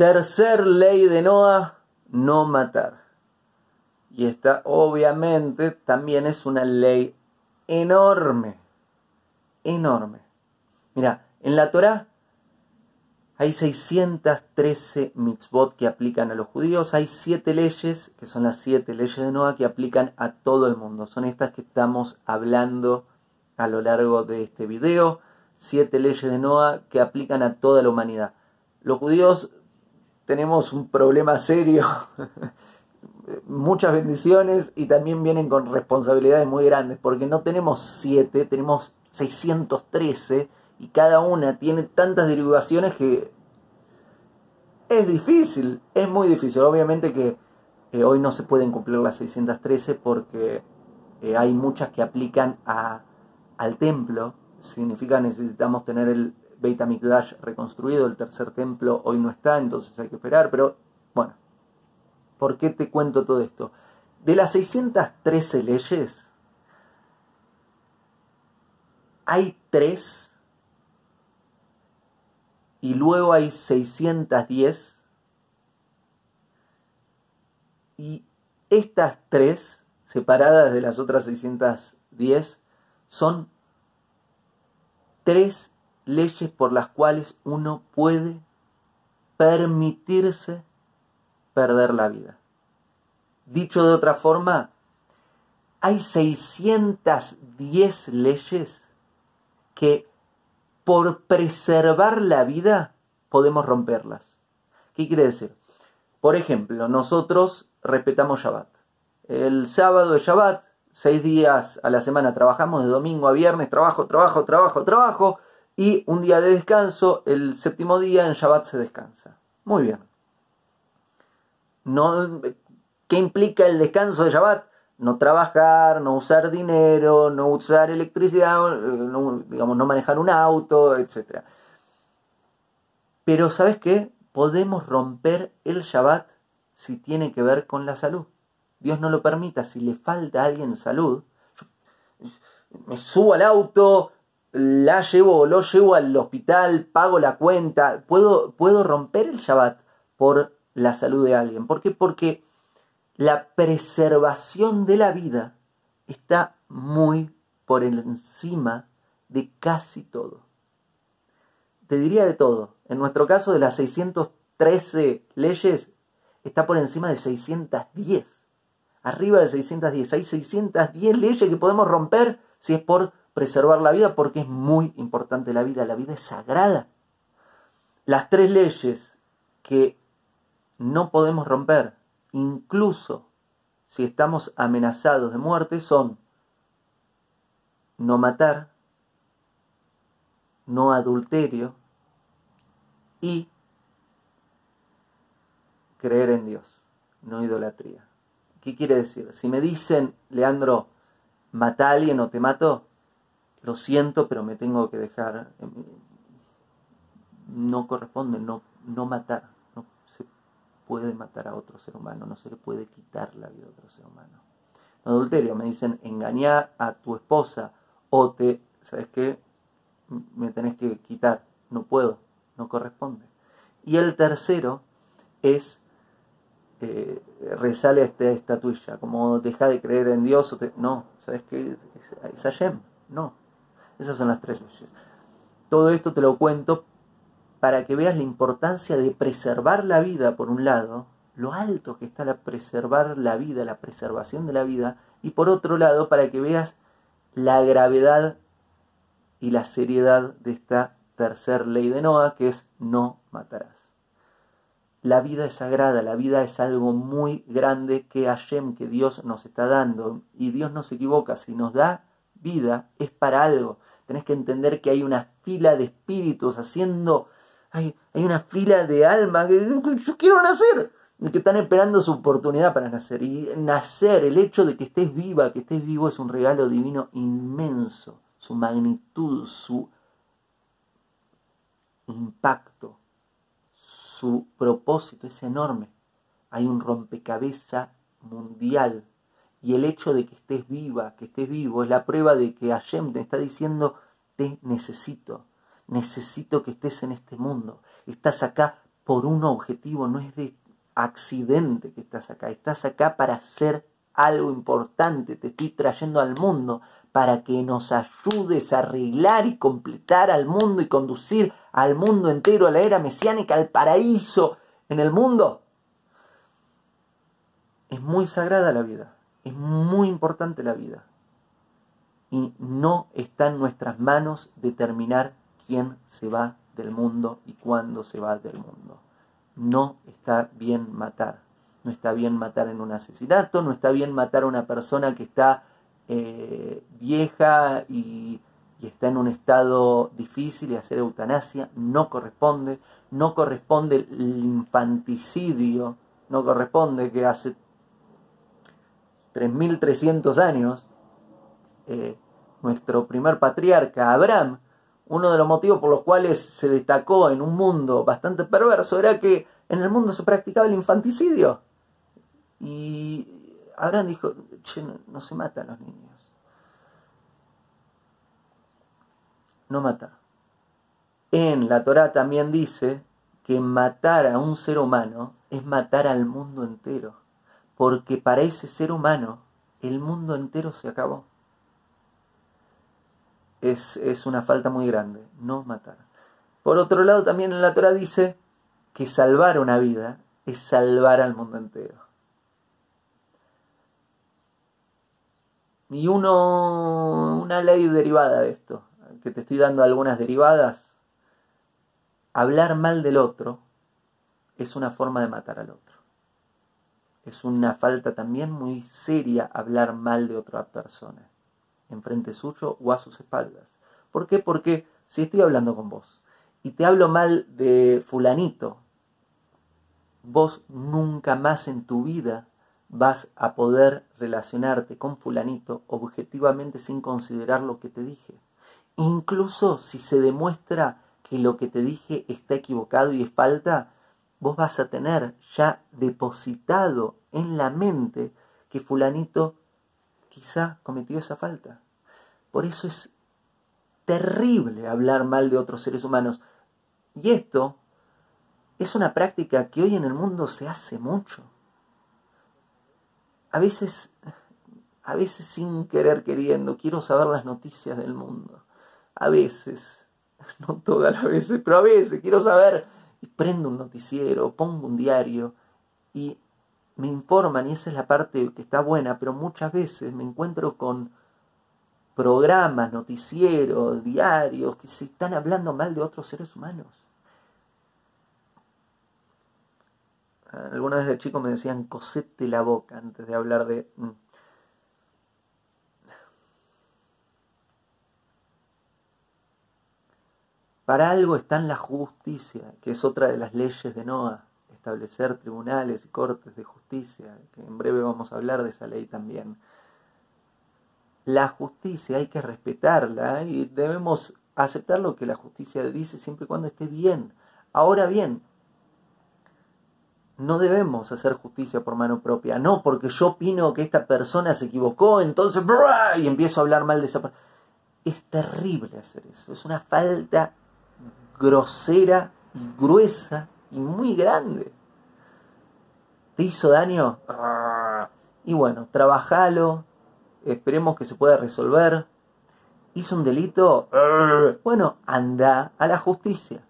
Tercer ley de Noah, no matar. Y esta obviamente también es una ley enorme, enorme. Mira, en la Torá hay 613 mitzvot que aplican a los judíos, hay siete leyes, que son las siete leyes de Noah, que aplican a todo el mundo. Son estas que estamos hablando a lo largo de este video. Siete leyes de Noah que aplican a toda la humanidad. Los judíos tenemos un problema serio, muchas bendiciones y también vienen con responsabilidades muy grandes, porque no tenemos siete, tenemos 613 y cada una tiene tantas derivaciones que es difícil, es muy difícil. Obviamente que eh, hoy no se pueden cumplir las 613 porque eh, hay muchas que aplican a, al templo. Significa necesitamos tener el Beit HaMikdash reconstruido, el tercer templo hoy no está, entonces hay que esperar. Pero bueno, ¿por qué te cuento todo esto? De las 613 leyes, hay tres y luego hay 610 y estas tres separadas de las otras 610 son tres leyes por las cuales uno puede permitirse perder la vida. Dicho de otra forma, hay 610 leyes que por preservar la vida podemos romperlas. ¿Qué quiere decir? Por ejemplo, nosotros respetamos Shabbat. El sábado de Shabbat, seis días a la semana trabajamos, de domingo a viernes, trabajo, trabajo, trabajo, trabajo, y un día de descanso, el séptimo día en Shabbat se descansa. Muy bien. No, ¿Qué implica el descanso de Shabbat? no trabajar, no usar dinero, no usar electricidad, no, digamos, no manejar un auto, etc. Pero ¿sabes qué? Podemos romper el Shabbat si tiene que ver con la salud. Dios no lo permita, si le falta a alguien salud, me subo al auto, la llevo, lo llevo al hospital, pago la cuenta, puedo, puedo romper el Shabbat por la salud de alguien. ¿Por qué? Porque la preservación de la vida está muy por encima de casi todo. Te diría de todo. En nuestro caso, de las 613 leyes, está por encima de 610. Arriba de 610. Hay 610 leyes que podemos romper si es por preservar la vida, porque es muy importante la vida. La vida es sagrada. Las tres leyes que no podemos romper incluso si estamos amenazados de muerte, son no matar, no adulterio y creer en Dios, no idolatría. ¿Qué quiere decir? Si me dicen, Leandro, mata a alguien o te mato, lo siento, pero me tengo que dejar. No corresponde no, no matar puede matar a otro ser humano, no se le puede quitar la vida a otro ser humano. adulterio, me dicen engañar a tu esposa o te, ¿sabes qué? Me tenés que quitar, no puedo, no corresponde. Y el tercero es, eh, resale esta estatuilla, como deja de creer en Dios, o no, ¿sabes qué? Es Hashem, no. Esas son las tres leyes. Todo esto te lo cuento para que veas la importancia de preservar la vida, por un lado, lo alto que está la preservar la vida, la preservación de la vida, y por otro lado, para que veas la gravedad y la seriedad de esta tercer ley de Noah, que es no matarás. La vida es sagrada, la vida es algo muy grande que Hashem, que Dios nos está dando, y Dios no se equivoca, si nos da vida es para algo. Tenés que entender que hay una fila de espíritus haciendo hay, una fila de almas que yo quiero nacer, que están esperando su oportunidad para nacer. Y nacer, el hecho de que estés viva, que estés vivo, es un regalo divino inmenso. Su magnitud, su impacto, su propósito es enorme. Hay un rompecabezas mundial. Y el hecho de que estés viva, que estés vivo, es la prueba de que Hashem te está diciendo, te necesito necesito que estés en este mundo. Estás acá por un objetivo, no es de accidente que estás acá, estás acá para hacer algo importante, te estoy trayendo al mundo para que nos ayudes a arreglar y completar al mundo y conducir al mundo entero a la era mesiánica, al paraíso en el mundo. Es muy sagrada la vida, es muy importante la vida. Y no está en nuestras manos determinar quién se va del mundo y cuándo se va del mundo. No está bien matar. No está bien matar en un asesinato, no está bien matar a una persona que está eh, vieja y, y está en un estado difícil y hacer eutanasia. No corresponde. No corresponde el infanticidio. No corresponde que hace 3.300 años eh, nuestro primer patriarca, Abraham, uno de los motivos por los cuales se destacó en un mundo bastante perverso era que en el mundo se practicaba el infanticidio. Y Abraham dijo, no, se matan los niños. No matar. En la Torah también dice que matar a un ser humano es matar al mundo entero, porque para ese ser humano el mundo entero se acabó es, una falta muy grande, no matar. Por otro lado, también en la Torah dice que salvar una vida es salvar al mundo entero. Y una ley derivada de esto, que te estoy dando algunas derivadas, hablar mal del otro es una forma de matar al otro. Es una falta también muy seria hablar mal de otra persona enfrente suyo o a sus espaldas. ¿Por qué? Porque si estoy hablando con vos y te hablo mal de fulanito, vos nunca más en tu vida vas a poder relacionarte con fulanito objetivamente sin considerar lo que te dije. Incluso si se demuestra que lo que te dije está equivocado y es falta, vos vas a tener ya depositado en la mente que fulanito quizá cometió esa falta. Por eso es terrible hablar mal de otros seres humanos. Y esto es una práctica que hoy en el mundo se hace mucho. A veces, a veces sin querer queriendo, quiero saber las noticias del mundo. A veces, no todas las veces, pero a veces quiero saber y prendo un noticiero, pongo un diario y me informan y esa es la parte que está buena, pero muchas veces me encuentro con programas, noticieros, diarios que se están hablando mal de otros seres humanos. Alguna vez de chico me decían cosete la boca antes de hablar de... Mm. Para algo está en la justicia, que es otra de las leyes de Noah establecer tribunales y cortes de justicia, que en breve vamos a hablar de esa ley también. La justicia hay que respetarla y debemos aceptar lo que la justicia dice siempre y cuando esté bien. Ahora bien, no debemos hacer justicia por mano propia, no porque yo opino que esta persona se equivocó, entonces y empiezo a hablar mal de esa persona. Es terrible hacer eso, es una falta grosera y gruesa y muy grande. ¿Te hizo daño? Y bueno, trabajalo, esperemos que se pueda resolver. ¿Hizo un delito? Bueno, anda a la justicia.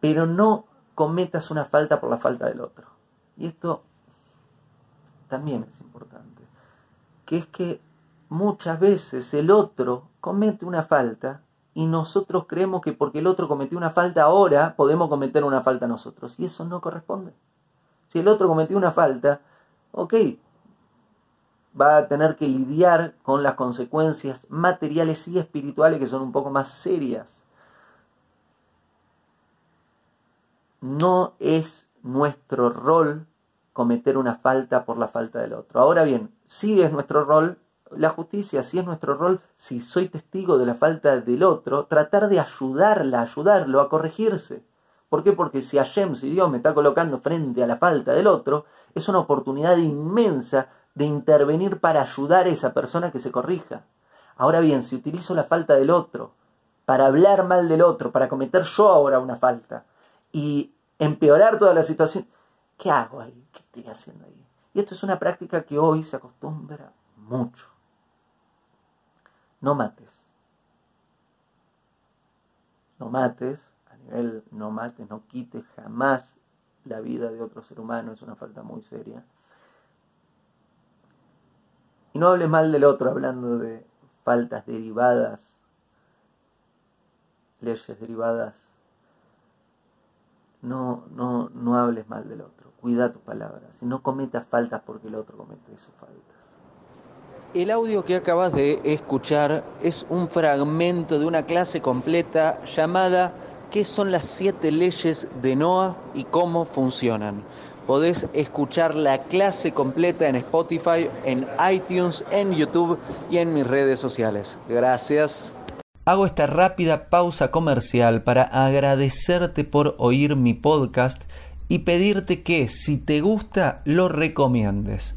Pero no cometas una falta por la falta del otro. Y esto también es importante. Que es que muchas veces el otro comete una falta y nosotros creemos que porque el otro cometió una falta ahora, podemos cometer una falta nosotros. Y eso no corresponde. Si el otro cometió una falta, ok, va a tener que lidiar con las consecuencias materiales y espirituales que son un poco más serias. No es nuestro rol cometer una falta por la falta del otro. Ahora bien, sí es nuestro rol la justicia, si es nuestro rol, si soy testigo de la falta del otro, tratar de ayudarla, ayudarlo a corregirse. ¿Por qué? Porque si Hashem, si Dios me está colocando frente a la falta del otro, es una oportunidad inmensa de intervenir para ayudar a esa persona que se corrija. Ahora bien, si utilizo la falta del otro para hablar mal del otro, para cometer yo ahora una falta y empeorar toda la situación, ¿qué hago ahí? ¿Qué estoy haciendo ahí? Y esto es una práctica que hoy se acostumbra mucho. No mates. No mates, a nivel no mates, no quites jamás la vida de otro ser humano, es una falta muy seria. Y no hables mal del otro hablando de faltas derivadas, leyes derivadas. No, no, no hables mal del otro. Cuida tus palabras. Y no cometas faltas porque el otro comete sus faltas. El audio que acabas de escuchar es un fragmento de una clase completa llamada ¿Qué son las siete leyes de Noah y cómo funcionan? Podés escuchar la clase completa en Spotify, en iTunes, en YouTube y en mis redes sociales. Gracias. Hago esta rápida pausa comercial para agradecerte por oír mi podcast y pedirte que si te gusta lo recomiendes.